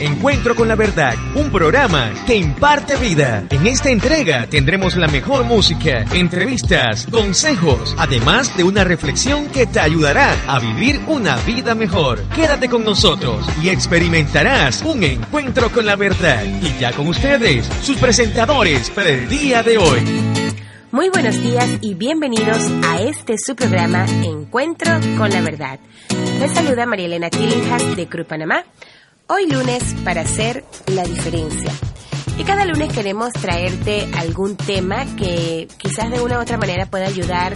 Encuentro con la Verdad, un programa que imparte vida. En esta entrega tendremos la mejor música, entrevistas, consejos, además de una reflexión que te ayudará a vivir una vida mejor. Quédate con nosotros y experimentarás un encuentro con la verdad. Y ya con ustedes, sus presentadores para el día de hoy. Muy buenos días y bienvenidos a este su programa Encuentro con la Verdad. Les saluda María Elena Tillinghast de Cruz Panamá. Hoy lunes para hacer la diferencia. Y cada lunes queremos traerte algún tema que quizás de una u otra manera pueda ayudar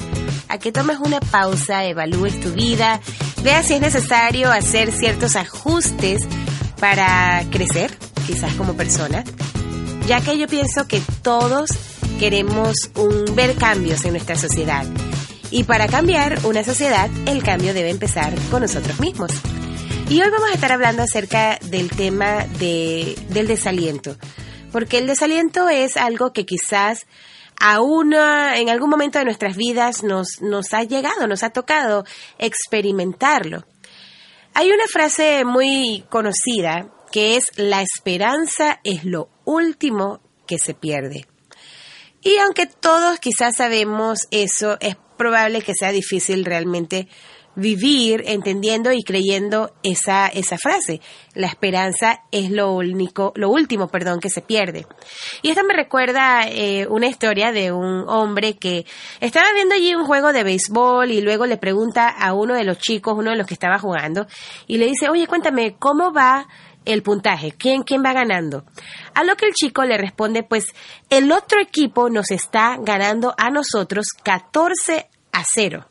a que tomes una pausa, evalúes tu vida, veas si es necesario hacer ciertos ajustes para crecer, quizás como persona, ya que yo pienso que todos queremos un, ver cambios en nuestra sociedad. Y para cambiar una sociedad, el cambio debe empezar con nosotros mismos. Y hoy vamos a estar hablando acerca del tema de, del desaliento. Porque el desaliento es algo que quizás aún en algún momento de nuestras vidas nos, nos ha llegado, nos ha tocado experimentarlo. Hay una frase muy conocida que es la esperanza es lo último que se pierde. Y aunque todos quizás sabemos eso, es probable que sea difícil realmente vivir entendiendo y creyendo esa, esa frase. La esperanza es lo único, lo último, perdón, que se pierde. Y esto me recuerda eh, una historia de un hombre que estaba viendo allí un juego de béisbol y luego le pregunta a uno de los chicos, uno de los que estaba jugando, y le dice, oye, cuéntame, ¿cómo va el puntaje? ¿Quién, quién va ganando? A lo que el chico le responde, pues el otro equipo nos está ganando a nosotros 14 a 0.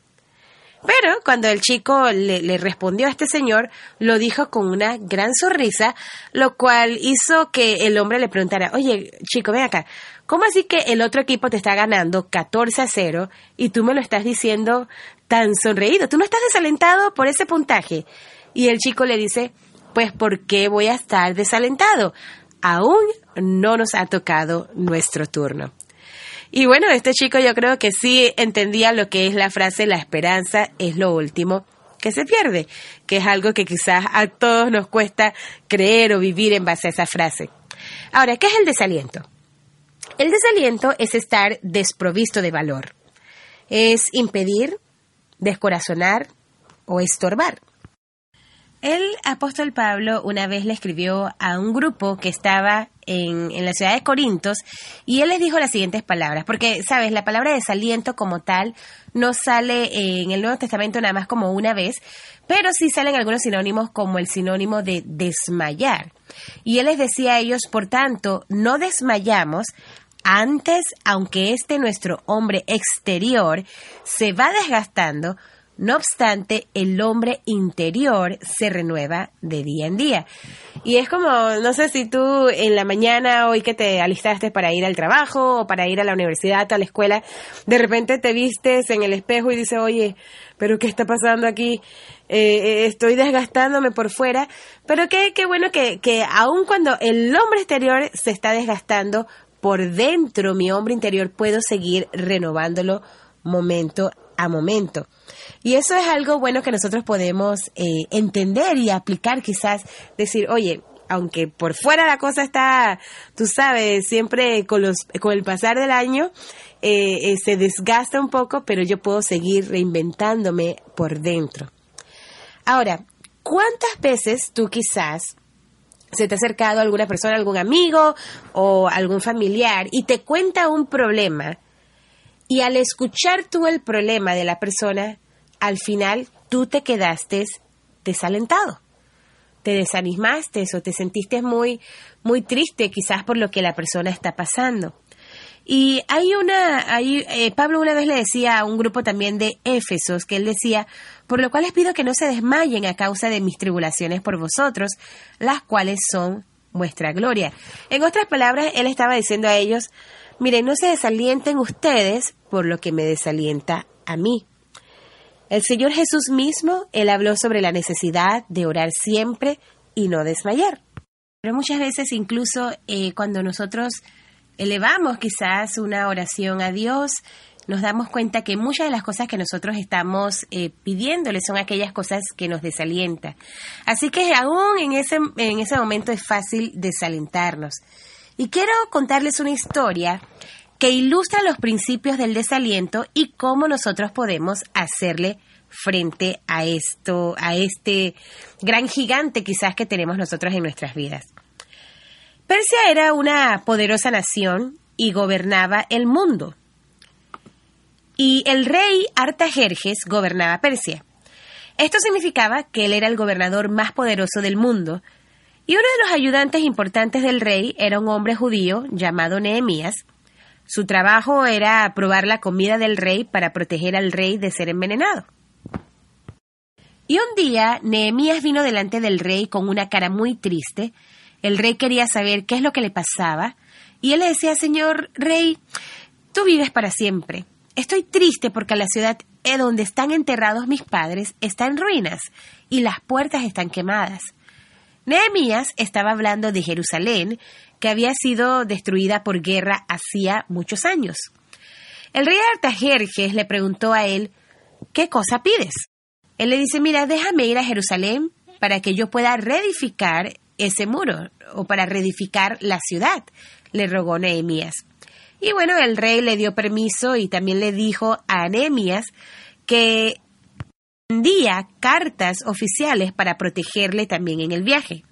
Pero cuando el chico le, respondió a este señor, lo dijo con una gran sonrisa, lo cual hizo que el hombre le preguntara, oye, chico, ven acá, ¿cómo así que el otro equipo te está ganando 14 a 0 y tú me lo estás diciendo tan sonreído? ¿Tú no estás desalentado por ese puntaje? Y el chico le dice, pues ¿por qué voy a estar desalentado? Aún no nos ha tocado nuestro turno. Y bueno, este chico yo creo que sí entendía lo que es la frase la esperanza es lo último que se pierde, que es algo que quizás a todos nos cuesta creer o vivir en base a esa frase. Ahora, ¿qué es el desaliento? El desaliento es estar desprovisto de valor. Es impedir, descorazonar o estorbar. El apóstol Pablo una vez le escribió a un grupo que estaba en, la ciudad de Corintios y él les dijo las siguientes palabras, porque, sabes, la palabra desaliento como tal no sale en el Nuevo Testamento nada más como una vez, pero sí salen algunos sinónimos como el sinónimo de desmayar. Y él les decía a ellos, por tanto, no desmayamos antes, aunque este nuestro hombre exterior se va desgastando, no obstante, el hombre interior se renueva de día en día. Y es como, no sé si tú en la mañana, hoy que te alistaste para ir al trabajo o para ir a la universidad a la escuela, de repente te vistes en el espejo y dices, oye, pero ¿qué está pasando aquí? Eh, eh, estoy desgastándome por fuera. Pero qué, qué bueno que, que aun cuando el hombre exterior se está desgastando, por dentro, mi hombre interior, puedo seguir renovándolo momento a momento. Y eso es algo bueno que nosotros podemos eh, entender y aplicar quizás, decir, oye, aunque por fuera la cosa está, tú sabes, siempre con, los, con el pasar del año eh, eh, se desgasta un poco, pero yo puedo seguir reinventándome por dentro. Ahora, ¿cuántas veces tú quizás se te ha acercado alguna persona, algún amigo o algún familiar y te cuenta un problema y al escuchar tú el problema de la persona, al final tú te quedaste desalentado. Te desanimaste o te sentiste muy, muy triste quizás por lo que la persona está pasando. Y hay una, hay, eh, Pablo una vez le decía a un grupo también de Éfesos que él decía, por lo cual les pido que no se desmayen a causa de mis tribulaciones por vosotros, las cuales son vuestra gloria. En otras palabras, él estaba diciendo a ellos, miren, no se desalienten ustedes por lo que me desalienta a mí. El Señor Jesús mismo, él habló sobre la necesidad de orar siempre y no desmayar. Pero muchas veces incluso eh, cuando nosotros elevamos quizás una oración a Dios, nos damos cuenta que muchas de las cosas que nosotros estamos eh, pidiéndole son aquellas cosas que nos desalientan. Así que aún en ese, en ese momento es fácil desalentarnos. Y quiero contarles una historia que ilustra los principios del desaliento y cómo nosotros podemos hacerle frente a esto, a este gran gigante quizás que tenemos nosotros en nuestras vidas. Persia era una poderosa nación y gobernaba el mundo. Y el rey Artajerjes gobernaba Persia. Esto significaba que él era el gobernador más poderoso del mundo, y uno de los ayudantes importantes del rey era un hombre judío llamado Nehemías. Su trabajo era probar la comida del rey para proteger al rey de ser envenenado. Y un día Nehemías vino delante del rey con una cara muy triste. El rey quería saber qué es lo que le pasaba, y él le decía, Señor rey, tú vives para siempre. Estoy triste porque la ciudad donde están enterrados mis padres está en ruinas y las puertas están quemadas. Nehemías estaba hablando de Jerusalén, que había sido destruida por guerra hacía muchos años. El rey Artajerjes le preguntó a él, ¿qué cosa pides? Él le dice, mira, déjame ir a Jerusalén para que yo pueda reedificar ese muro o para reedificar la ciudad, le rogó Nehemías. Y bueno, el rey le dio permiso y también le dijo a Nehemías que envía cartas oficiales para protegerle también en el viaje.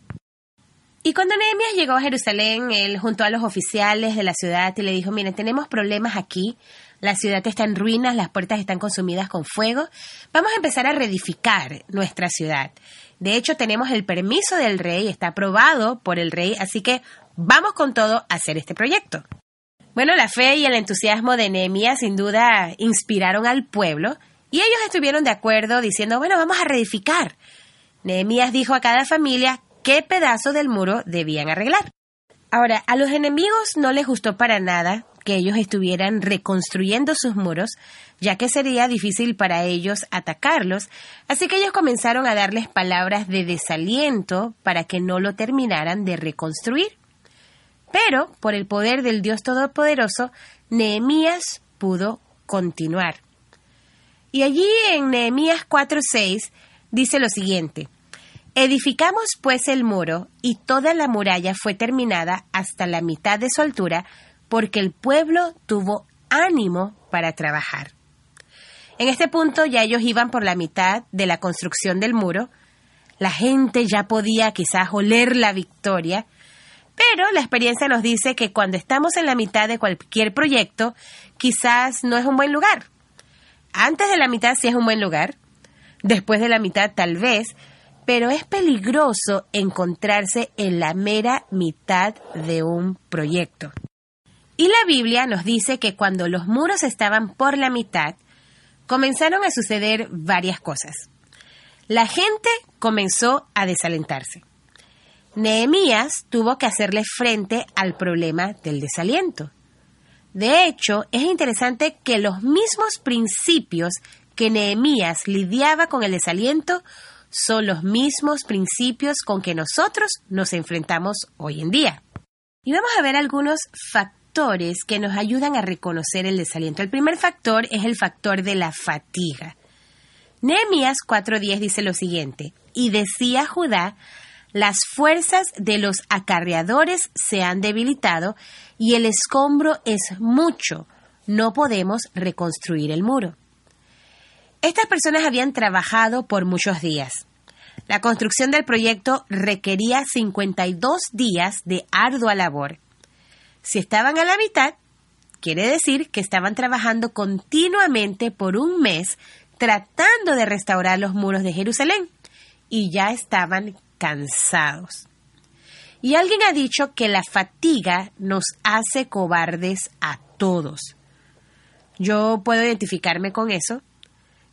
Y cuando Nehemías llegó a Jerusalén, él juntó a los oficiales de la ciudad y le dijo, miren, tenemos problemas aquí, la ciudad está en ruinas, las puertas están consumidas con fuego, vamos a empezar a reedificar nuestra ciudad. De hecho, tenemos el permiso del rey, está aprobado por el rey, así que vamos con todo a hacer este proyecto. Bueno, la fe y el entusiasmo de Nehemías sin duda inspiraron al pueblo y ellos estuvieron de acuerdo diciendo, bueno, vamos a reedificar. Nehemías dijo a cada familia qué pedazo del muro debían arreglar. Ahora, a los enemigos no les gustó para nada que ellos estuvieran reconstruyendo sus muros, ya que sería difícil para ellos atacarlos, así que ellos comenzaron a darles palabras de desaliento para que no lo terminaran de reconstruir. Pero, por el poder del Dios Todopoderoso, Nehemías pudo continuar. Y allí en Nehemías 4:6 dice lo siguiente: Edificamos pues el muro, y toda la muralla fue terminada hasta la mitad de su altura, porque el pueblo tuvo ánimo para trabajar. En este punto ya ellos iban por la mitad de la construcción del muro, la gente ya podía quizás oler la victoria, pero la experiencia nos dice que cuando estamos en la mitad de cualquier proyecto, quizás no es un buen lugar. Antes de la mitad sí es un buen lugar, después de la mitad tal vez, pero es peligroso encontrarse en la mera mitad de un proyecto. Y la Biblia nos dice que cuando los muros estaban por la mitad, comenzaron a suceder varias cosas. La gente comenzó a desalentarse. Nehemías tuvo que hacerle frente al problema del desaliento. De hecho, es interesante que los mismos principios que Nehemías lidiaba con el desaliento son los mismos principios con que nosotros nos enfrentamos hoy en día. Y vamos a ver algunos factores que nos ayudan a reconocer el desaliento. El primer factor es el factor de la fatiga. Nehemías 4:10 dice lo siguiente, y decía Judá, las fuerzas de los acarreadores se han debilitado y el escombro es mucho. No podemos reconstruir el muro. Estas personas habían trabajado por muchos días. La construcción del proyecto requería 52 días de ardua labor. Si estaban a la mitad, quiere decir que estaban trabajando continuamente por un mes tratando de restaurar los muros de Jerusalén y ya estaban cansados. Y alguien ha dicho que la fatiga nos hace cobardes a todos. Yo puedo identificarme con eso.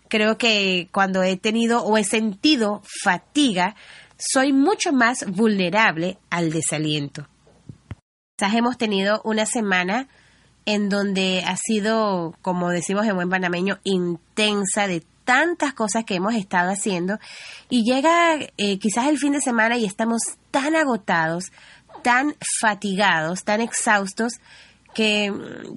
Creo que cuando he tenido o he sentido fatiga, soy mucho más vulnerable al desaliento. Quizás hemos tenido una semana en donde ha sido, como decimos en buen panameño, intensa de tantas cosas que hemos estado haciendo y llega eh, quizás el fin de semana y estamos tan agotados, tan fatigados, tan exhaustos que,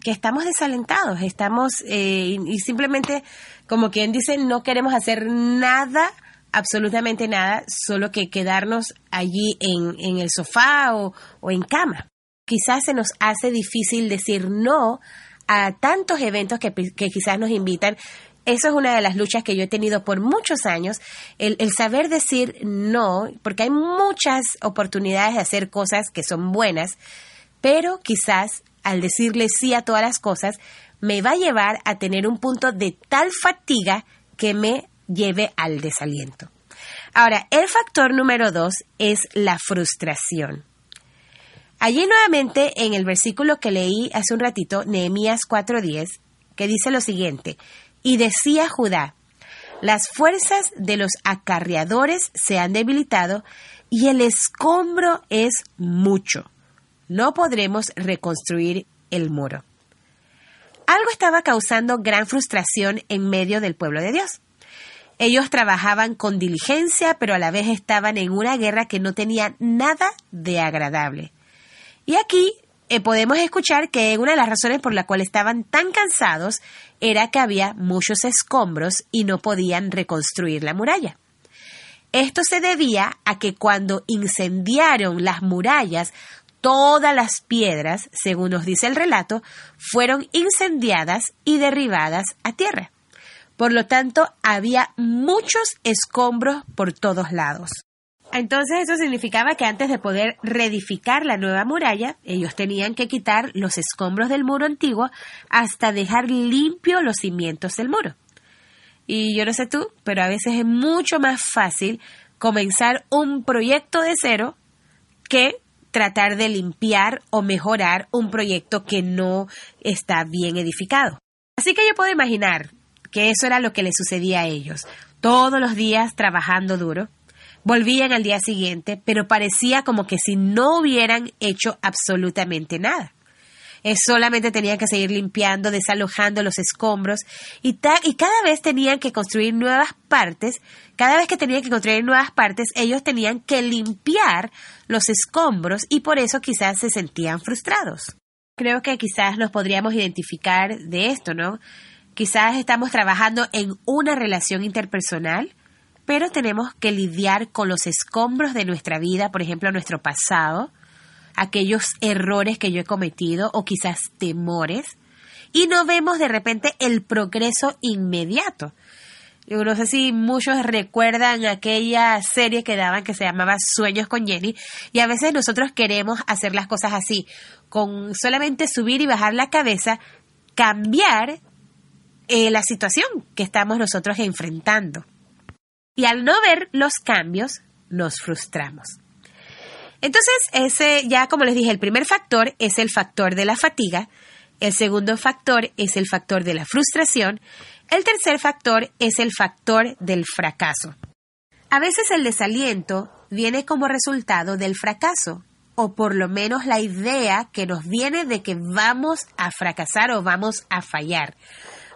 estamos desalentados, estamos eh, y simplemente, como quien dice, no queremos hacer nada, absolutamente nada, solo que quedarnos allí en, en el sofá o, o en cama. Quizás se nos hace difícil decir no a tantos eventos que, que quizás nos invitan eso es una de las luchas que yo he tenido por muchos años, el, saber decir no, porque hay muchas oportunidades de hacer cosas que son buenas, pero quizás al decirle sí a todas las cosas, me va a llevar a tener un punto de tal fatiga que me lleve al desaliento. Ahora, el factor número dos es la frustración. Allí nuevamente en el versículo que leí hace un ratito, Nehemías 4:10, que dice lo siguiente, y decía Judá, las fuerzas de los acarreadores se han debilitado y el escombro es mucho. No podremos reconstruir el muro. Algo estaba causando gran frustración en medio del pueblo de Dios. Ellos trabajaban con diligencia, pero a la vez estaban en una guerra que no tenía nada de agradable. Y aquí eh, podemos escuchar que una de las razones por la cual estaban tan cansados era que había muchos escombros y no podían reconstruir la muralla. Esto se debía a que cuando incendiaron las murallas, todas las piedras, según nos dice el relato, fueron incendiadas y derribadas a tierra. Por lo tanto, había muchos escombros por todos lados. Entonces eso significaba que antes de poder reedificar la nueva muralla, ellos tenían que quitar los escombros del muro antiguo hasta dejar limpio los cimientos del muro. Y yo no sé tú, pero a veces es mucho más fácil comenzar un proyecto de cero que tratar de limpiar o mejorar un proyecto que no está bien edificado. Así que yo puedo imaginar que eso era lo que les sucedía a ellos, todos los días trabajando duro, Volvían al día siguiente, pero parecía como que si no hubieran hecho absolutamente nada. Es solamente tenían que seguir limpiando, desalojando los escombros y, y cada vez tenían que construir nuevas partes. Cada vez que tenían que construir nuevas partes, ellos tenían que limpiar los escombros y por eso quizás se sentían frustrados. Creo que quizás nos podríamos identificar de esto, ¿no? Quizás estamos trabajando en una relación interpersonal pero tenemos que lidiar con los escombros de nuestra vida, por ejemplo, nuestro pasado, aquellos errores que yo he cometido o quizás temores, y no vemos de repente el progreso inmediato. Yo no sé si muchos recuerdan aquella serie que daban que se llamaba Sueños con Jenny y a veces nosotros queremos hacer las cosas así, con solamente subir y bajar la cabeza, cambiar eh, la situación que estamos nosotros enfrentando. Y al no ver los cambios, nos frustramos. Entonces, ese ya como les dije, el primer factor es el factor de la fatiga, el segundo factor es el factor de la frustración, el tercer factor es el factor del fracaso. A veces el desaliento viene como resultado del fracaso, o por lo menos la idea que nos viene de que vamos a fracasar o vamos a fallar.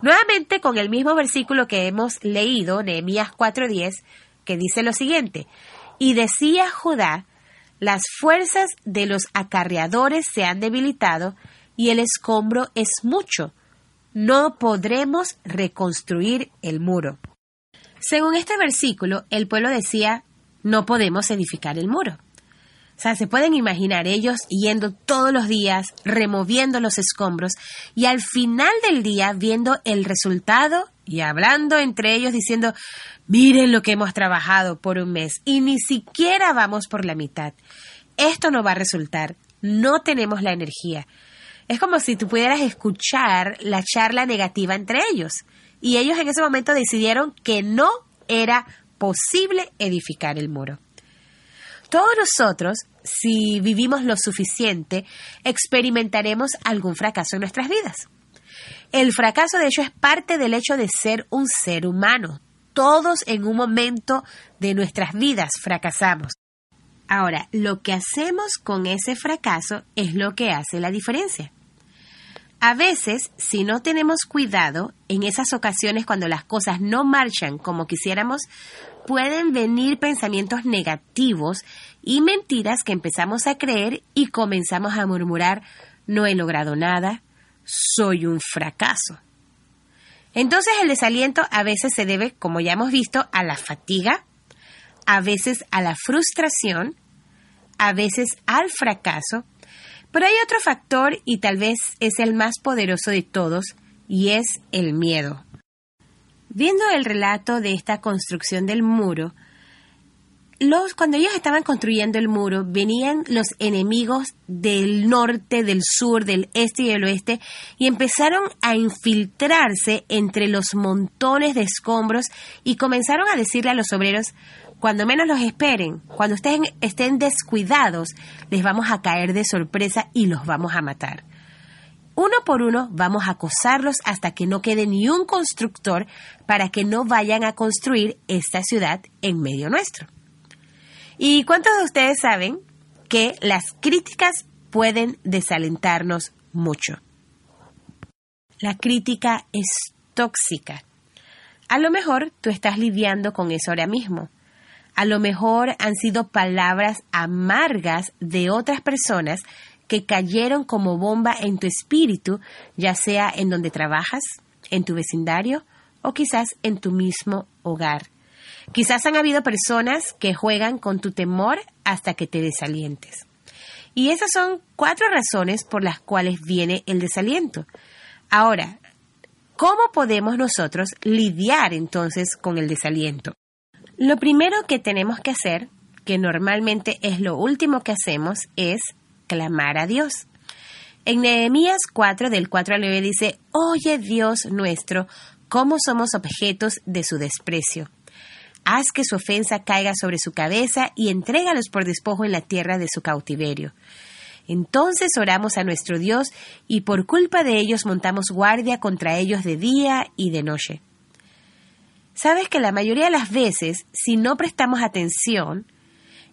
Nuevamente con el mismo versículo que hemos leído, Nehemías 4:10, que dice lo siguiente, y decía Judá, las fuerzas de los acarreadores se han debilitado y el escombro es mucho. No podremos reconstruir el muro. Según este versículo, el pueblo decía, no podemos edificar el muro. O sea, se pueden imaginar ellos yendo todos los días, removiendo los escombros y al final del día viendo el resultado y hablando entre ellos diciendo, miren lo que hemos trabajado por un mes y ni siquiera vamos por la mitad. Esto no va a resultar, no tenemos la energía. Es como si tú pudieras escuchar la charla negativa entre ellos. Y ellos en ese momento decidieron que no era posible edificar el muro. Todos nosotros, si vivimos lo suficiente, experimentaremos algún fracaso en nuestras vidas. El fracaso, de hecho, es parte del hecho de ser un ser humano. Todos en un momento de nuestras vidas fracasamos. Ahora, lo que hacemos con ese fracaso es lo que hace la diferencia. A veces, si no tenemos cuidado, en esas ocasiones cuando las cosas no marchan como quisiéramos, pueden venir pensamientos negativos y mentiras que empezamos a creer y comenzamos a murmurar, no he logrado nada, soy un fracaso. Entonces el desaliento a veces se debe, como ya hemos visto, a la fatiga, a veces a la frustración, a veces al fracaso, pero hay otro factor y tal vez es el más poderoso de todos y es el miedo. Viendo el relato de esta construcción del muro, los, cuando ellos estaban construyendo el muro, venían los enemigos del norte, del sur, del este y del oeste y empezaron a infiltrarse entre los montones de escombros y comenzaron a decirle a los obreros, cuando menos los esperen, cuando ustedes estén descuidados, les vamos a caer de sorpresa y los vamos a matar. Uno por uno vamos a acosarlos hasta que no quede ni un constructor para que no vayan a construir esta ciudad en medio nuestro. ¿Y cuántos de ustedes saben que las críticas pueden desalentarnos mucho? La crítica es tóxica. A lo mejor tú estás lidiando con eso ahora mismo. A lo mejor han sido palabras amargas de otras personas que cayeron como bomba en tu espíritu, ya sea en donde trabajas, en tu vecindario o quizás en tu mismo hogar. Quizás han habido personas que juegan con tu temor hasta que te desalientes. Y esas son cuatro razones por las cuales viene el desaliento. Ahora, ¿cómo podemos nosotros lidiar entonces con el desaliento? Lo primero que tenemos que hacer, que normalmente es lo último que hacemos, es clamar a Dios. En Nehemías 4, del 4 al 9 dice, Oye Dios nuestro, cómo somos objetos de su desprecio. Haz que su ofensa caiga sobre su cabeza y entrégalos por despojo en la tierra de su cautiverio. Entonces oramos a nuestro Dios y por culpa de ellos montamos guardia contra ellos de día y de noche. Sabes que la mayoría de las veces, si no prestamos atención,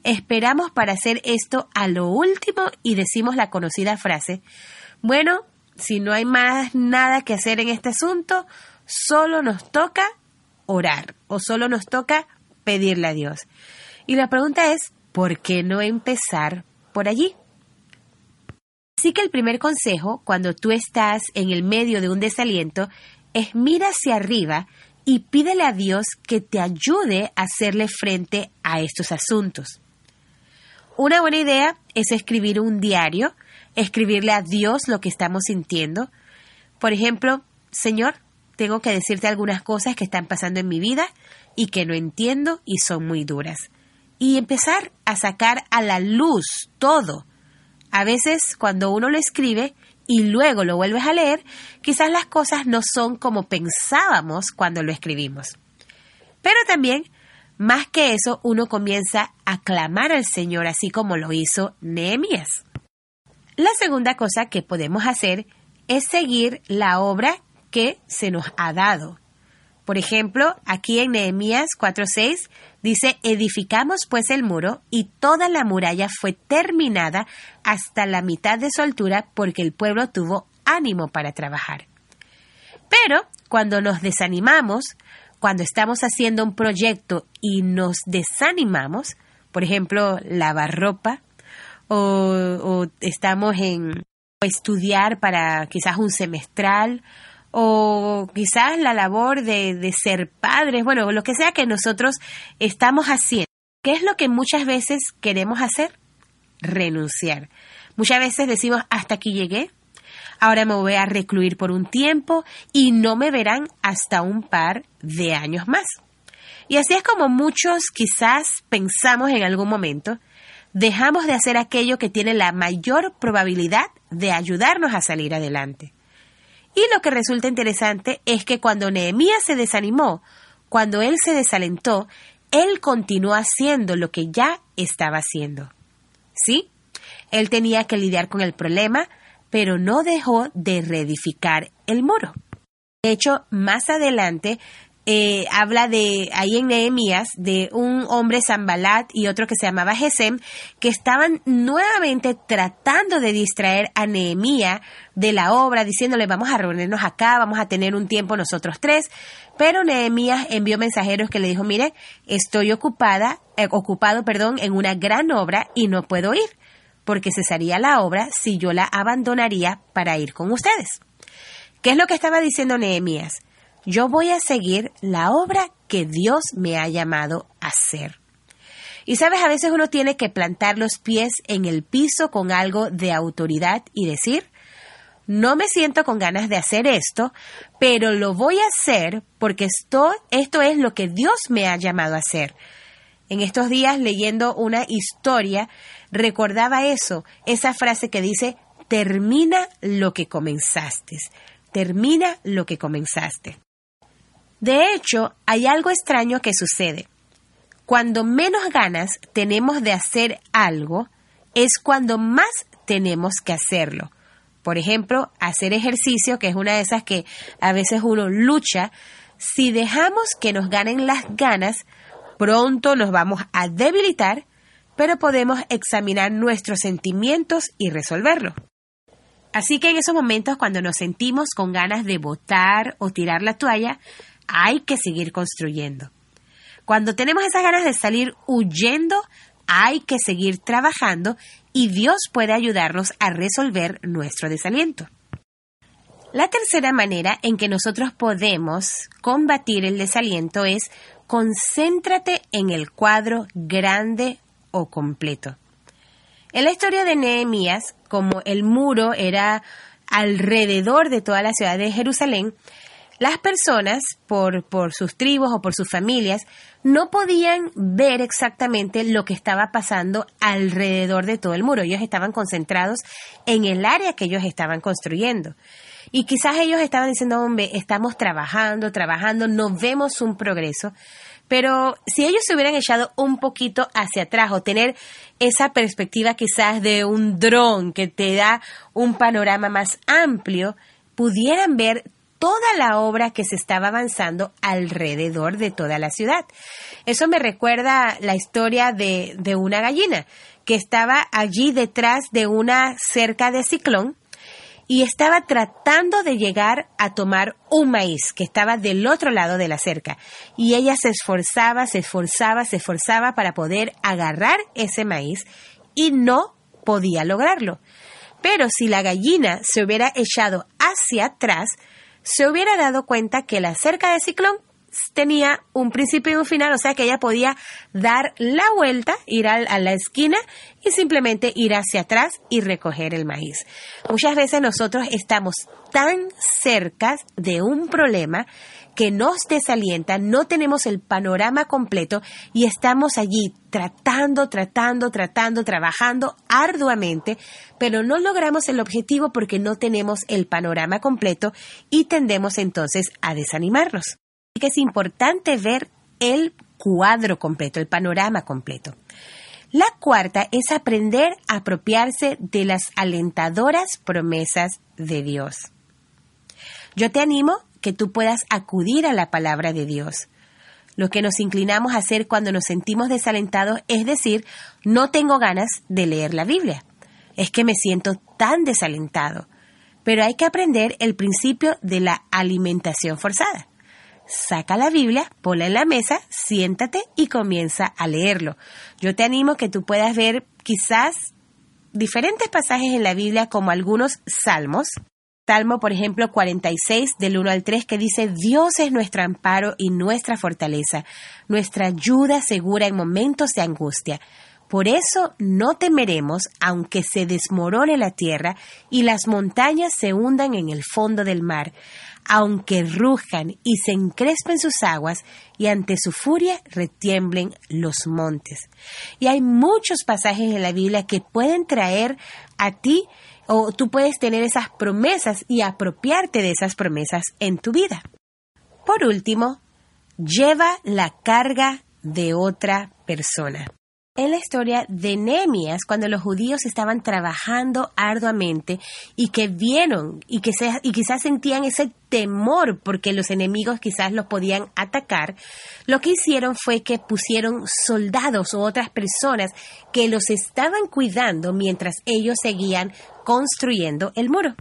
esperamos para hacer esto a lo último y decimos la conocida frase, bueno, si no hay más nada que hacer en este asunto, solo nos toca orar o solo nos toca pedirle a Dios. Y la pregunta es, ¿por qué no empezar por allí? Así que el primer consejo, cuando tú estás en el medio de un desaliento, es mira hacia arriba y pídele a Dios que te ayude a hacerle frente a estos asuntos. Una buena idea es escribir un diario, escribirle a Dios lo que estamos sintiendo. Por ejemplo, Señor, tengo que decirte algunas cosas que están pasando en mi vida y que no entiendo y son muy duras. Y empezar a sacar a la luz todo. A veces cuando uno lo escribe, y luego lo vuelves a leer, quizás las cosas no son como pensábamos cuando lo escribimos. Pero también, más que eso, uno comienza a clamar al Señor así como lo hizo Nehemías. La segunda cosa que podemos hacer es seguir la obra que se nos ha dado. Por ejemplo, aquí en Nehemías 4:6 dice, edificamos pues el muro y toda la muralla fue terminada hasta la mitad de su altura porque el pueblo tuvo ánimo para trabajar. Pero cuando nos desanimamos, cuando estamos haciendo un proyecto y nos desanimamos, por ejemplo, lavar ropa, o, estamos en estudiar para quizás un semestral, o quizás la labor de, de ser padres, bueno, lo que sea que nosotros estamos haciendo. ¿Qué es lo que muchas veces queremos hacer? Renunciar. Muchas veces decimos, hasta aquí llegué, ahora me voy a recluir por un tiempo y no me verán hasta un par de años más. Y así es como muchos quizás pensamos en algún momento, dejamos de hacer aquello que tiene la mayor probabilidad de ayudarnos a salir adelante. Y lo que resulta interesante es que cuando Nehemías se desanimó, cuando él se desalentó, él continuó haciendo lo que ya estaba haciendo. Sí, él tenía que lidiar con el problema, pero no dejó de reedificar el muro. De hecho, más adelante eh, habla de, ahí en Nehemías, de un hombre Zambalat y otro que se llamaba Gesem, que estaban nuevamente tratando de distraer a Nehemías de la obra, diciéndole vamos a reunirnos acá, vamos a tener un tiempo nosotros tres, pero Nehemías envió mensajeros que le dijo, mire, estoy ocupada, eh, ocupado, perdón, en una gran obra y no puedo ir, porque cesaría la obra si yo la abandonaría para ir con ustedes. ¿Qué es lo que estaba diciendo Nehemías? Yo voy a seguir la obra que Dios me ha llamado a hacer. Y sabes, a veces uno tiene que plantar los pies en el piso con algo de autoridad y decir, no me siento con ganas de hacer esto, pero lo voy a hacer porque esto, esto es lo que Dios me ha llamado a hacer. En estos días leyendo una historia, recordaba eso, esa frase que dice, termina lo que comenzaste, termina lo que comenzaste. De hecho, hay algo extraño que sucede. Cuando menos ganas tenemos de hacer algo, es cuando más tenemos que hacerlo. Por ejemplo, hacer ejercicio, que es una de esas que a veces uno lucha, si dejamos que nos ganen las ganas, pronto nos vamos a debilitar, pero podemos examinar nuestros sentimientos y resolverlo. Así que en esos momentos cuando nos sentimos con ganas de botar o tirar la toalla, hay que seguir construyendo. Cuando tenemos esas ganas de salir huyendo, hay que seguir trabajando y Dios puede ayudarnos a resolver nuestro desaliento. La tercera manera en que nosotros podemos combatir el desaliento es concéntrate en el cuadro grande o completo. En la historia de Nehemías, como el muro era alrededor de toda la ciudad de Jerusalén, las personas, por, por sus tribus o por sus familias, no podían ver exactamente lo que estaba pasando alrededor de todo el muro. Ellos estaban concentrados en el área que ellos estaban construyendo. Y quizás ellos estaban diciendo, hombre, estamos trabajando, trabajando, no vemos un progreso. Pero si ellos se hubieran echado un poquito hacia atrás o tener esa perspectiva quizás de un dron que te da un panorama más amplio, pudieran ver toda la obra que se estaba avanzando alrededor de toda la ciudad. Eso me recuerda la historia de, de una gallina que estaba allí detrás de una cerca de ciclón y estaba tratando de llegar a tomar un maíz que estaba del otro lado de la cerca. Y ella se esforzaba, se esforzaba, se esforzaba para poder agarrar ese maíz y no podía lograrlo. Pero si la gallina se hubiera echado hacia atrás, se hubiera dado cuenta que la cerca de ciclón tenía un principio y un final, o sea que ella podía dar la vuelta, ir a, a, la esquina y simplemente ir hacia atrás y recoger el maíz. Muchas veces nosotros estamos tan cerca de un problema que nos desalienta, no tenemos el panorama completo y estamos allí tratando, tratando, tratando, trabajando arduamente, pero no logramos el objetivo porque no tenemos el panorama completo y tendemos entonces a desanimarnos. Que es importante ver el cuadro completo, el panorama completo. La cuarta es aprender a apropiarse de las alentadoras promesas de Dios. Yo te animo que tú puedas acudir a la palabra de Dios. Lo que nos inclinamos a hacer cuando nos sentimos desalentados es decir, no tengo ganas de leer la Biblia. Es que me siento tan desalentado. Pero hay que aprender el principio de la alimentación forzada. Saca la Biblia, ponla en la mesa, siéntate y comienza a leerlo. Yo te animo que tú puedas ver quizás diferentes pasajes en la Biblia como algunos salmos, Salmo, por ejemplo, 46 del 1 al 3 que dice, Dios es nuestro amparo y nuestra fortaleza, nuestra ayuda segura en momentos de angustia. Por eso no temeremos aunque se desmorone la tierra y las montañas se hundan en el fondo del mar, aunque rujan y se encrespen sus aguas y ante su furia retiemblen los montes. Y hay muchos pasajes en la Biblia que pueden traer a ti o tú puedes tener esas promesas y apropiarte de esas promesas en tu vida. Por último, lleva la carga de otra persona. En la historia de Nehemías cuando los judíos estaban trabajando arduamente y que vieron y que se, y quizás sentían ese temor porque los enemigos quizás los podían atacar, lo que hicieron fue que pusieron soldados o otras personas que los estaban cuidando mientras ellos seguían construyendo el muro.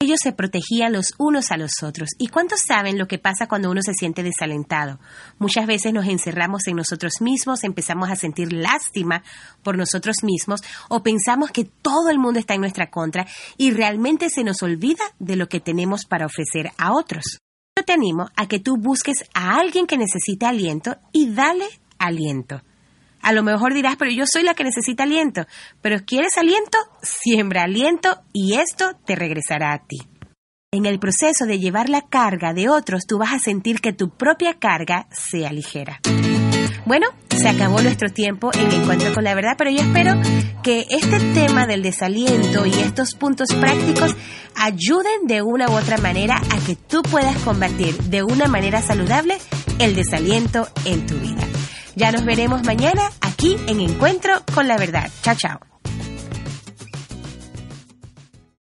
Ellos se protegían los unos a los otros. ¿Y cuántos saben lo que pasa cuando uno se siente desalentado? Muchas veces nos encerramos en nosotros mismos, empezamos a sentir lástima por nosotros mismos o pensamos que todo el mundo está en nuestra contra y realmente se nos olvida de lo que tenemos para ofrecer a otros. Yo te animo a que tú busques a alguien que necesita aliento y dale aliento. A lo mejor dirás, pero yo soy la que necesita aliento. Pero ¿quieres aliento? Siembra aliento y esto te regresará a ti. En el proceso de llevar la carga de otros, tú vas a sentir que tu propia carga se aligera. Bueno, se acabó nuestro tiempo en Encuentro con la Verdad, pero yo espero que este tema del desaliento y estos puntos prácticos ayuden de una u otra manera a que tú puedas combatir de una manera saludable el desaliento en tu vida. Ya nos veremos mañana aquí en Encuentro con la Verdad. Chao, chao.